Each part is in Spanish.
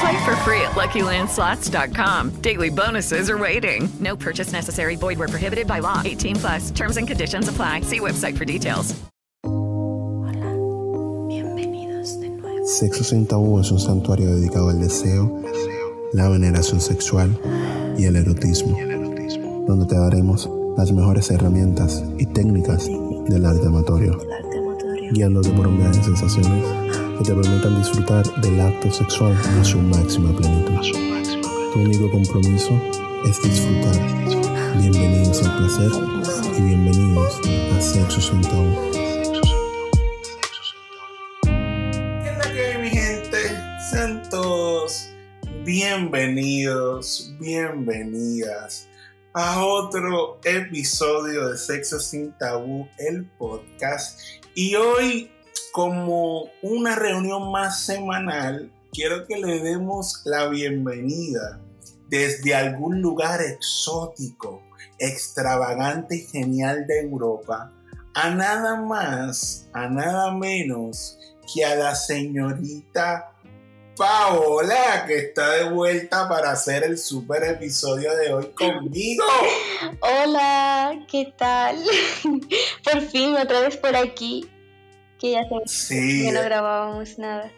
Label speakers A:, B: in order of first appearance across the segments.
A: Play for free at LuckyLandSlots.com. Daily bonuses are waiting. No purchase necessary. Void where prohibited by law. 18 plus. Terms and conditions apply. See website for details.
B: Bienvenidos de nuevo. Sexo sin tabú es un santuario dedicado al deseo, la veneración sexual y el erotismo, donde te daremos las mejores herramientas y técnicas del arte amatorio, guiándote por un viaje de sensaciones que te permitan disfrutar del acto sexual a su máxima plenitud. Tu único compromiso es disfrutar. Bienvenidos al placer y bienvenidos a Sexo sin tabú.
C: ¿Qué es la que hay, mi gente? Sean todos bienvenidos, bienvenidas a otro episodio de Sexo sin Tabú, el podcast. Y hoy, como una reunión más semanal, quiero que le demos la bienvenida desde algún lugar exótico, extravagante y genial de Europa a nada más, a nada menos que a la señorita Paola, que está de vuelta para hacer el super episodio de hoy conmigo.
D: Hola, ¿qué tal? por fin, otra vez por aquí. Que ya se
C: Sí,
D: que no grabábamos nada.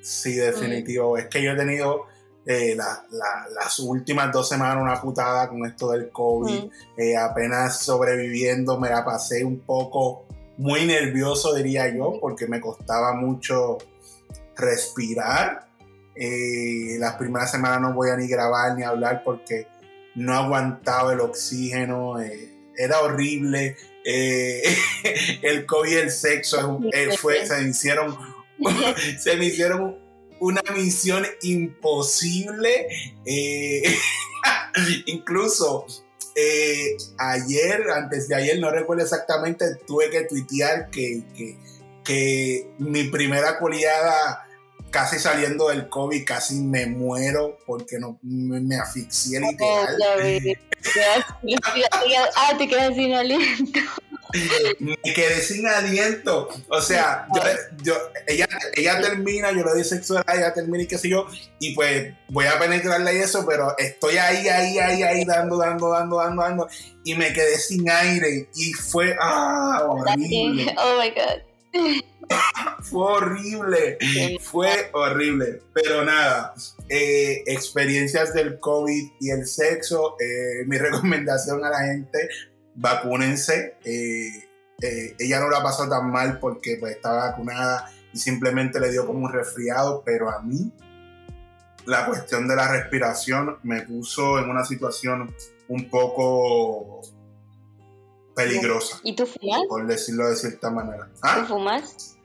C: sí, definitivo. Es que yo he tenido eh, la- la- las últimas dos semanas una putada con esto del COVID.
D: Mm.
C: Eh, apenas sobreviviendo, me la pasé un poco muy nervioso, diría yo, porque me costaba mucho respirar. Eh, las primeras semanas no voy a ni grabar ni hablar porque no aguantaba el oxígeno, eh, era horrible. Eh, el COVID y el sexo es un- eh, fue, se me hicieron, se me hicieron una misión imposible. Eh, incluso ayer, antes de ayer, no recuerdo exactamente, tuve que tuitear que, que, que mi primera coleada casi saliendo del COVID, casi me muero porque no, me, me asfixié literal.
D: Ah, te quedas sin aliento.
C: me quedé sin aliento. O sea, yo, yo- ella, ella termina, yo le doy sexo a ella termina y qué sé yo, y pues voy a penetrarle y eso, pero estoy ahí, ahí, ahí, ahí, dando, dando, dando, dando, dando, y me quedé sin aire, y fue, ah, horrible,
D: Oh my god.
C: fue horrible, fue horrible, pero nada, eh, experiencias del COVID y el sexo, eh, mi recomendación a la gente, vacúnense. eh, ella no la pasó tan mal porque pues, estaba vacunada y simplemente le dio como un resfriado, pero a mí la cuestión de la respiración me puso en una situación un poco peligrosa,
D: ¿Y tú fumas?
C: por decirlo de cierta manera.
D: ¿Tú
C: ¿Ah?
D: fumas?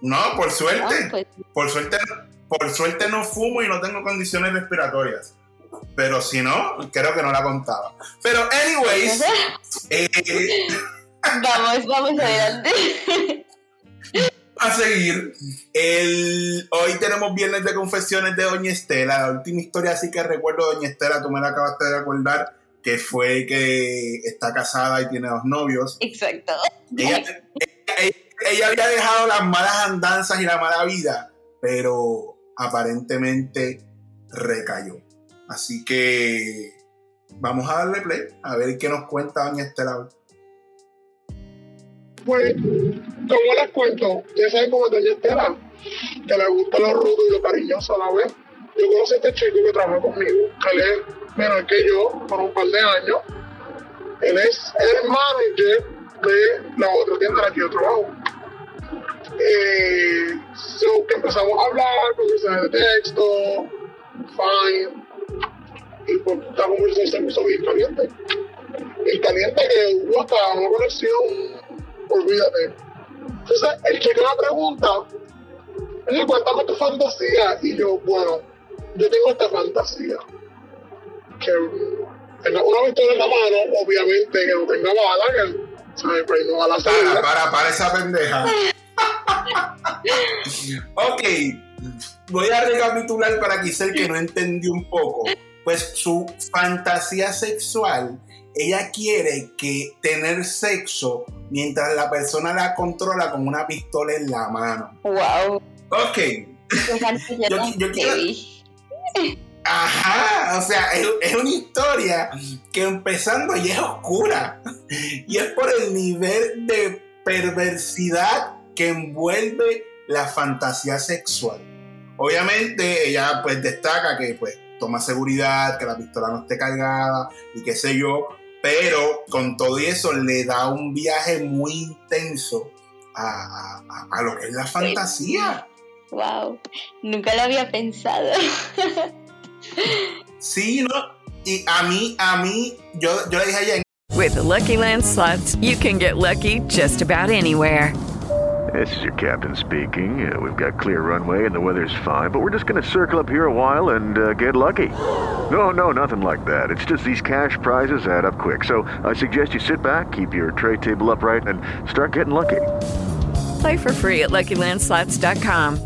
C: No, por
D: Ah,
C: suerte.
D: pues
C: Por suerte, por suerte no fumo y no tengo condiciones respiratorias. Pero si no, creo que no la contaba. Pero, anyways, eh,
D: vamos, vamos adelante.
C: a seguir. El, hoy tenemos viernes de confesiones de Doña Estela. La última historia así que recuerdo, Doña Estela, tú me la acabaste de recordar, que fue que está casada y tiene dos novios.
D: Exacto.
C: Ella, ella- ella había dejado las malas andanzas y la mala vida, pero aparentemente recayó. Así que vamos a darle play a ver qué nos cuenta Doña Estela.
E: Pues, como les cuento, ya saben cómo es Doña Estela, que le gusta lo rudo y lo cariñoso a la vez. Yo conocí a este chico que trabaja conmigo, que él es menor que yo por un par de años. Él es el manager de la otra tienda en la que yo trabajo. Eh, que empezamos a hablar con mensajes de texto, fine, y pues esta conversación se puso bien caliente. Y caliente que hubo hasta una conexión, olvídate. Entonces, el chico me pregunta, oye, cuéntame tu fantasía. Y yo, bueno, yo tengo esta fantasía. Que tenga una pistola en la mano, obviamente que no tenga bala, que ¿sabes? Pues no a la
C: Para, para, para esa pendeja. ok, voy a recapitular para quizá el que no entendió un poco. Pues su fantasía sexual, ella quiere que tener sexo mientras la persona la controla con una pistola en la mano.
D: Wow.
C: Ok.
D: yo, yo quiero...
C: Ajá, o sea, es, es, una historia que empezando ya es oscura y es por el nivel de perversidad que envuelve la fantasía sexual. Obviamente ella pues destaca que pues toma seguridad, que la pistola no esté cargada y qué sé yo, pero con todo eso le da un viaje muy intenso a, a, a lo que es la fantasía.
D: Wow, nunca lo había pensado.
C: sí, ¿no? Y a mí, a mí, yo, yo le dije a ella.
A: With the Lucky Land slots, you can get lucky just about anywhere.
F: This is your captain speaking. Uh, we've got clear runway and the weather's fine, but we're just going to circle up here a while and uh, get lucky. No, no, nothing like that. It's just these cash prizes add up quick. So I suggest you sit back, keep your tray table upright, and start getting lucky.
A: Play for free at LuckyLandSlots.com.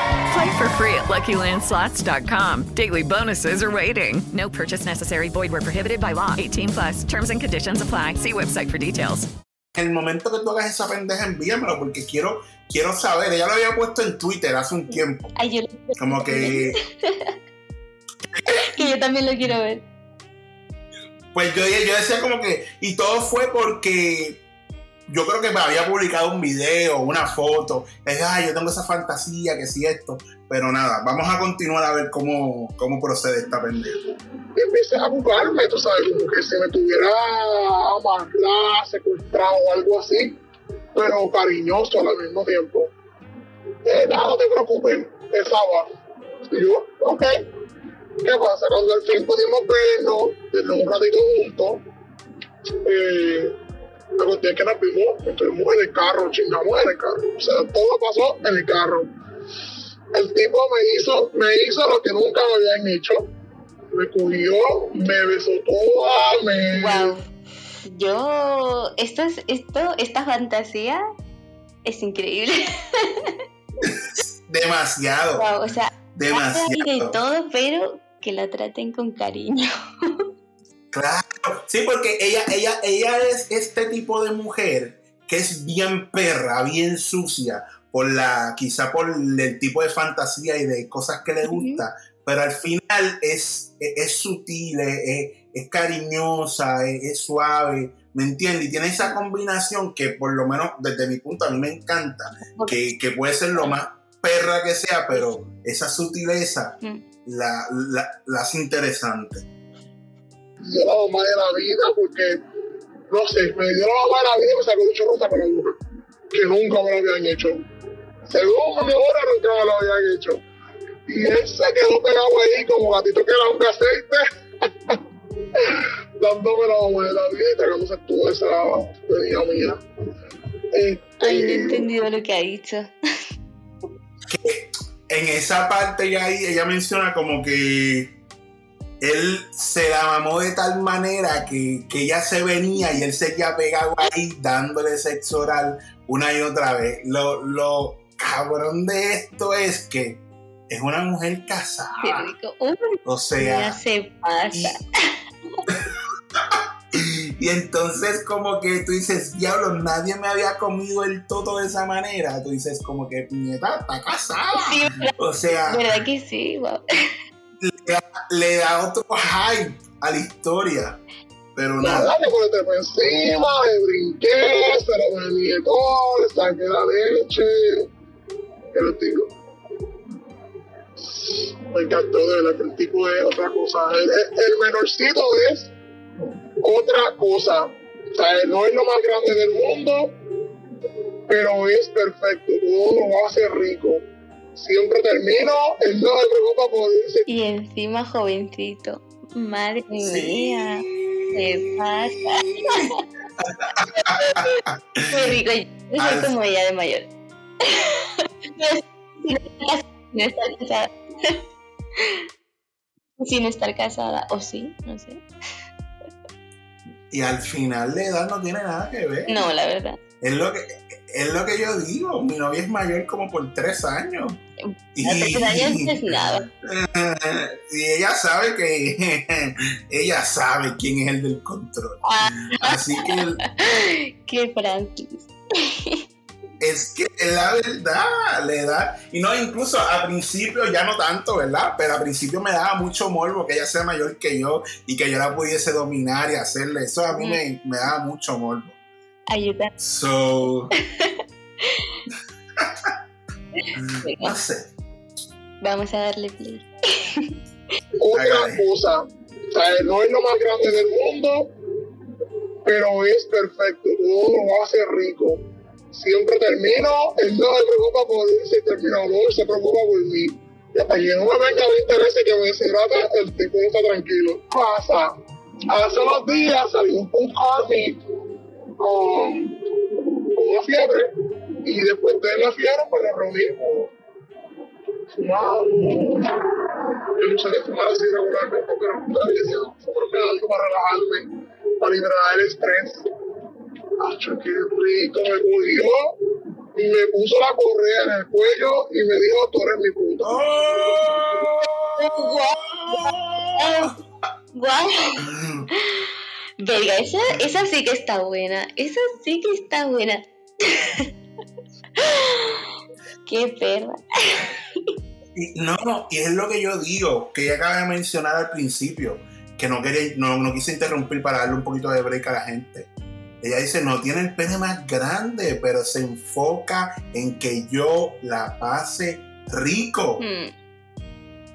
A: Play for free at LuckyLandSlots.com. Daily bonuses are waiting. No purchase necessary. Void where prohibited by law. 18 plus. Terms and conditions apply. See website for details.
C: En el momento que tú hagas esa pendeja, envíamelo porque quiero, quiero saber. Ella lo había puesto en Twitter hace un tiempo.
D: Ay, yo
C: Como que...
D: que yo también lo quiero ver.
C: Pues yo, yo decía como que... Y todo fue porque yo creo que me había publicado un video, una foto. Es, ay, yo tengo esa fantasía, que sí esto. Pero nada, vamos a continuar a ver cómo, cómo procede esta pendeja.
E: Y empecé a buscarme, tú sabes, como que se me tuviera amarrado, secuestrado o algo así. Pero cariñoso al mismo tiempo. Eh, nada, no te preocupes, esa va. Y yo, ok. ¿Qué pasa? Cuando al fin pudimos vernos, desde un ratito juntos, eh, la cuestión es que nos vimos, estuvimos en el carro, chingamos en el carro. O sea, todo pasó en el carro. El tipo me hizo, me hizo lo que nunca me habían hecho. Me cogió, me besó toda, me.
D: Wow. Yo, esto es, esto, esta fantasía es increíble.
C: Demasiado.
D: Wow, o sea,
C: demasiado.
D: De todo, pero que la traten con cariño.
C: Claro, sí, porque ella, ella, ella es este tipo de mujer que es bien perra, bien sucia, por la, quizá por el tipo de fantasía y de cosas que le gusta, pero al final es, es, sutil, es, es cariñosa, es, suave, ¿me entiendes? Y tiene esa combinación que por lo menos desde mi punto a mí me encanta, que, que puede ser lo más perra que sea, pero esa sutileza la, la, la hace interesante
E: dio la mamá de la vida porque, no sé, me dio la mamá de la vida y me sacó de chorrota para la que nunca me lo habían hecho. Según mi hora nunca me lo habían hecho. Y él se quedó pegado ahí como gatito que da un aceite, dándome la mamá de la vida y tragándose toda esa venida mía.
D: Este, Ay, no he entendido lo que ha dicho.
C: en esa parte ya ahí ella menciona como que él se la mamó de tal manera que, que, ella se venía y él seguía pegado ahí dándole sexo oral una y otra vez. Lo, lo cabrón de esto es que es una mujer casada. O sea.
D: Ya se pasa.
C: Y, Y entonces como que tú dices, diablo, nadie me había comido el toto de esa manera. Tú dices como que, nieta, está casada.
D: Sí,
C: o sea,
D: ¿Verdad que sí? Wow.
C: Le da, le da otro hype a la historia. Pero nada.
E: Nada, le pone por encima, le brinqué, se lo bebí todo, le saqué la leche. ¿Qué les digo? Me encantó, de verdad que el tipo es otra cosa. El, el- el menorcito es otra cosa. O sea, no es lo más grande del mundo, pero es perfecto. Todo lo hace rico. Siempre termino, él no se preocupa por irse.
D: Y encima jovencito. Madre
C: Sí.
D: mía. ¿Qué pasa? Muy rico. Yo soy como ella de mayor. Sin estar casada. Sin estar casada. ¿O sí? No sé.
C: Y al final la edad no tiene nada que ver.
D: No, la verdad.
C: Es lo que, es lo que yo digo. Mi novia es mayor como por tres años. Y,
D: es nada.
C: ella sabe que ella sabe quién es el del control.
D: Ah.
C: Así que
D: Qué Francis.
C: es que es la verdad, le da. Y no, incluso a principio ya no tanto, ¿verdad? Pero a principio me daba mucho morbo que ella sea mayor que yo y que yo la pudiese dominar y hacerle. Eso a mí me, me daba mucho morbo.
D: Ayuda.
C: So. no sé.
D: Vamos a darle play.
E: otra cosa. O sea, no es lo más grande del mundo, pero es perfecto. Todo lo hace rico. Siempre termino, él no se preocupa por irse, termino, no, él se preocupa por mí. Y hasta que no me venga a interese que me deshidrata, el tipo está tranquilo. Pasa. Hace unos días con un army con, con una fiebre y después de la fiebre pues nos reunimos fumamos yo no sabía fumar así regularmente, pero yo decía, fumarme algo para relajarme, para liberar el estrés. Acho, qué rico, me y me puso la correa en el cuello y me dijo, tú eres mi puta.
D: ¡Guau! Verga, esa, esa sí que está buena. Esa sí que está buena. Qué perra.
C: No, no, y es lo que yo digo, que ella acaba de mencionar al principio, que no quería, no, no quise interrumpir para darle un poquito de break a la gente. Ella dice, no tiene el pene más grande, pero se enfoca en que yo la pase rico.
D: Hmm.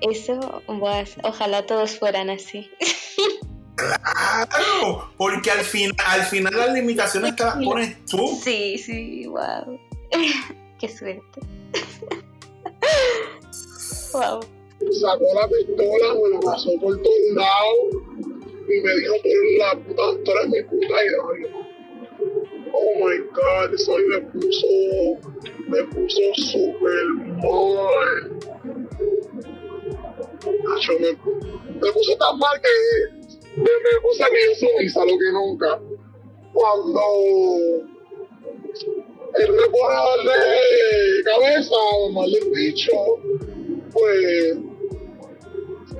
D: Eso, ojalá todos fueran así.
C: Claro, porque al, fin, al final las limitaciones te las pones tú.
D: Sí, sí, wow. Qué suerte. wow.
E: Sacó la pistola, me lo pasó por todos lados y me dijo, eres la puta, tú eres mi puta. Y yo, oh my god, eso ahí me puso, me puso súper mal. Acho, me, me puso tan mal que me, puse bien sumisa lo que nunca. Cuando pone a darle cabeza o el bicho, pues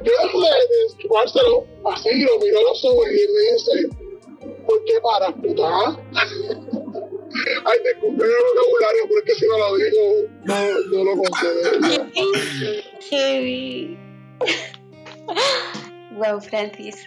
E: yo de chupárselo así, lo miro a los ojos y me dice, ¿por qué paras, puta? Ay, disculpe el vocabulario, pero es que si no lo digo, no, no lo concedo.
D: Heavy. wow, Francis.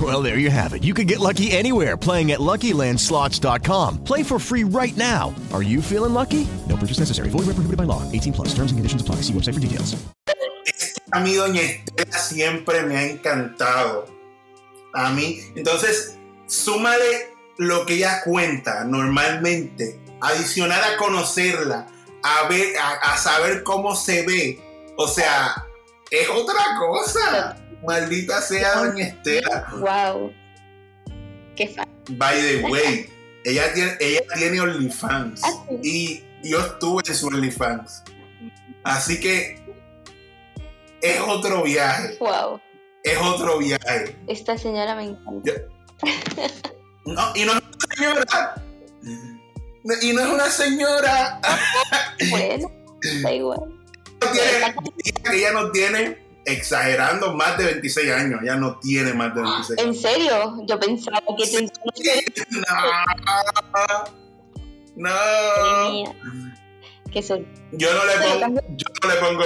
G: Well, there you have it. You can get lucky anywhere playing at LuckyLandSlots.com. Play for free right now. Are you feeling lucky? No purchase necessary. Void where prohibited by law. 18 plus. Terms and conditions apply. See website for details.
C: A mí Doña Estela siempre me ha encantado. A mí, entonces, súmale lo que ella cuenta normalmente, adicionar a conocerla, a ver, a, a saber cómo se ve. O sea, es otra cosa. Maldita sea Doña Estela.
D: Wow. Qué fa
C: By the way, ella tiene, ella tiene OnlyFans. Y yo estuve en su OnlyFans. Así que es otro viaje.
D: Wow.
C: Es otro viaje.
D: Esta señora me encanta.
C: No, y no es una señora. Y no es una señora.
D: bueno, da igual.
C: Tiene, ella no tiene, exagerando, más de 26 años. Ella no tiene más de 26
D: ¿En serio? Yo pensaba que tenía.
C: No. no.
D: ¿Qué son?
C: Yo no, le pongo, yo no le pongo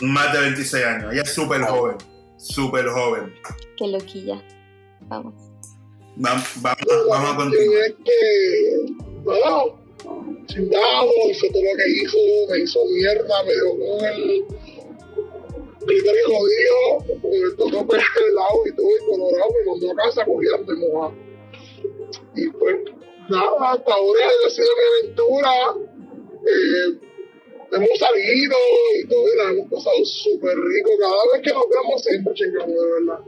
C: más de 26 años. Ella es súper joven. Súper joven.
D: Qué loquilla. Vamos.
C: Vamos, vamos, vamos a continuar.
E: Es que, bueno, chingado, hizo todo lo que hizo, me hizo mierda, me dio con el criterio jodido, con el todo pelado y todo, y colorado, me mandó a casa cogiendo de moja. Y pues, nada, hasta ahora ha sido mi aventura. Eh, hemos salido y todo, y la hemos pasado súper rico. Cada vez que nos vemos siempre chingamos, de verdad.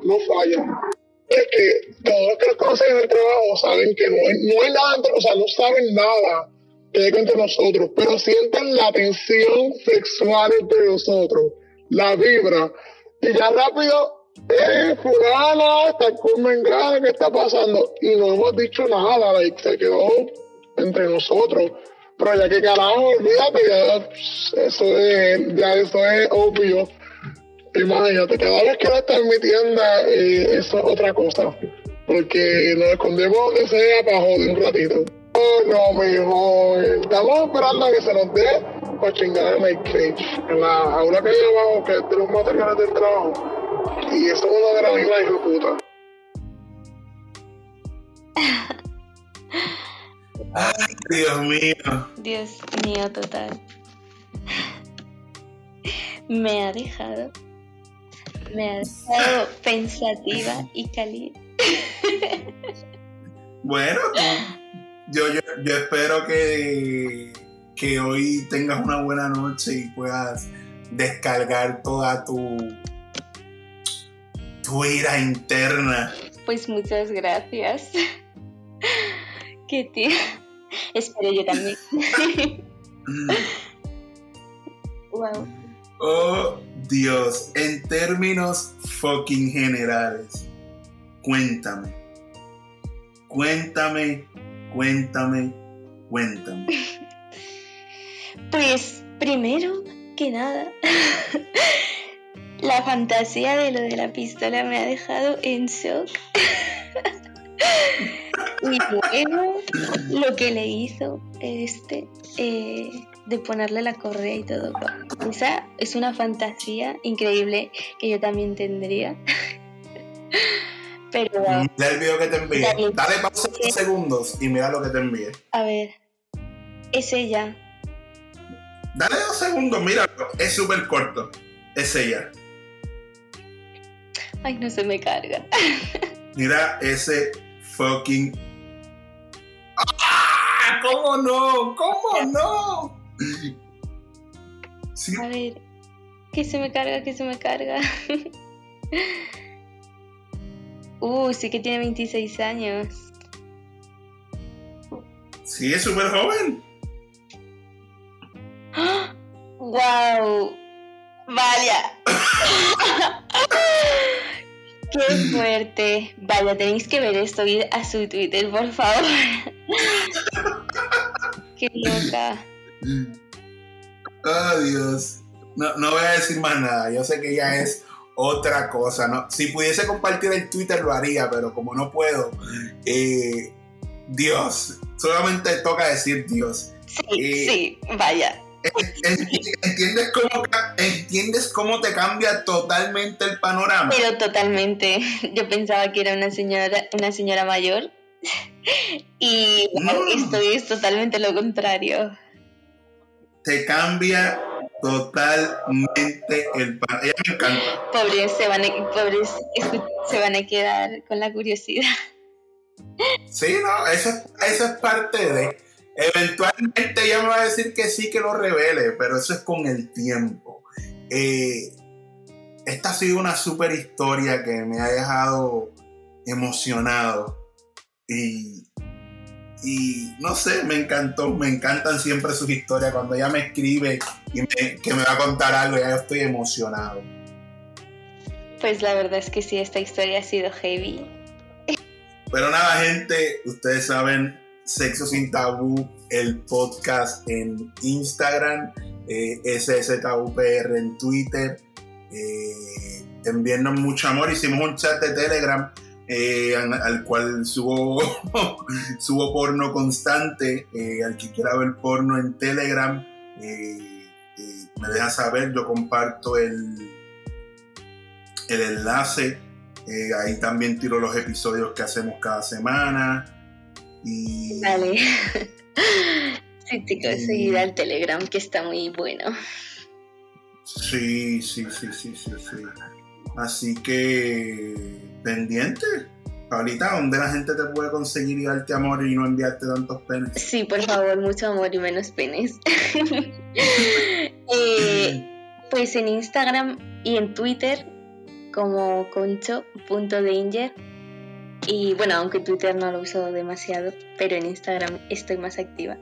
E: No falla. Es que todos los que nos conocen en el trabajo saben que no no hay nada o sea, no saben nada que hay entre nosotros, pero sienten la tensión sexual entre nosotros, la vibra. Y ya rápido, eh, fulana, está con Mengana, ¿qué está pasando? Y no hemos dicho nada, like, se quedó entre nosotros. Pero ya que carajo, olvídate, ya, eso es, ya eso es obvio. Imagínate, cada vez que va a estar en mi tienda, eh, eso es otra cosa. Porque nos escondemos donde sea para joder un ratito. Oh, no, mejor. Estamos esperando a que se nos dé para chingar en el cage. En la aula que hay abajo, que es de los materiales del trabajo. Y eso es una granila, hijo de puta.
C: Ay, Dios mío.
D: Dios mío, total. Me ha dejado. Me ha dejado pensativa y caliente.
C: Bueno, yo, yo, yo espero que, que hoy tengas una buena noche y puedas descargar toda tu, tu ira interna.
D: Pues muchas gracias. Qué tío. Espero yo también. wow.
C: Oh, Dios, en términos fucking generales, cuéntame. Cuéntame, cuéntame, cuéntame.
D: Pues primero que nada, la fantasía de lo de la pistola me ha dejado en shock. y luego lo que le hizo este eh, de ponerle la correa y todo. Esa es una fantasía increíble que yo también tendría. Pero.
C: Mira el video que te envié. Dale, Dale pausa unos segundos y mira lo que te envié.
D: A ver. Es ella.
C: Dale dos segundos, míralo. Es súper corto. Es ella.
D: Ay, no se me carga.
C: Mira ese fucking. ¡Ah! ¿Cómo no? ¿Cómo no?
D: Sí. A ver. Que se me carga, que se me carga. Uh, sí que tiene 26 años.
C: Sí, es súper joven.
D: ¡Wow! Vaya. ¡Qué fuerte! Vaya, tenéis que ver esto a su Twitter, por favor. ¡Qué loca!
C: Oh, Dios. No, no voy a decir más nada. Yo sé que ella es otra cosa. ¿no? Si pudiese compartir el Twitter lo haría, pero como no puedo, eh, Dios, solamente toca decir Dios.
D: Sí, eh, sí, vaya.
C: ¿Entiendes cómo, ¿Entiendes cómo te cambia totalmente el panorama?
D: Pero totalmente. Yo pensaba que era una señora, una señora mayor. Y
C: No.
D: esto es totalmente lo contrario.
C: Te cambia totalmente el panorama. Ella me encanta.
D: Pobres se van a, pobres se van a quedar con la curiosidad.
C: Sí, no, eso, eso es parte de. Eventualmente ella me va a decir que sí, que lo revele, pero eso es con el tiempo. Eh, esta ha sido una super historia que me ha dejado emocionado. Y, y no sé, me encantó, me encantan siempre sus historias. Cuando ella me escribe y que me va a contar algo, ya yo estoy emocionado.
D: Pues la verdad es que sí, esta historia ha sido heavy.
C: Pero nada, gente, ustedes saben, Sexo sin Tabú, el podcast en Instagram, eh, en Twitter. Eh, enviarnos mucho amor. Hicimos un chat de Telegram eh, al, cual subo, subo porno constante. Eh, al que quiera ver porno en Telegram, me deja saber. Yo comparto el, el enlace. ahí también tiro los episodios que hacemos cada semana. Y,
D: Vale. sí, chicos, seguir al Telegram que está muy bueno.
C: Sí, sí, sí, sí, sí, sí. Así que pendiente. Ahorita, ¿dónde la gente te puede conseguir y darte amor y no enviarte tantos penes?
D: Sí, por favor, mucho amor y menos penes. Eh, pues en Instagram y en Twitter como concho.danger. Y bueno, aunque Twitter no lo uso demasiado, pero en Instagram estoy más activa.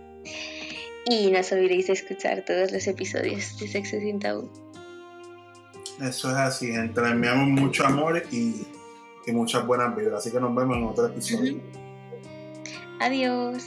D: Y no os olvidéis de escuchar todos los episodios de Sexo sin Tabú.
C: Eso es así, gente. Le enviamos mucho amor y, y muchas buenas vibras. Así que nos vemos en otro episodio.
D: Adiós.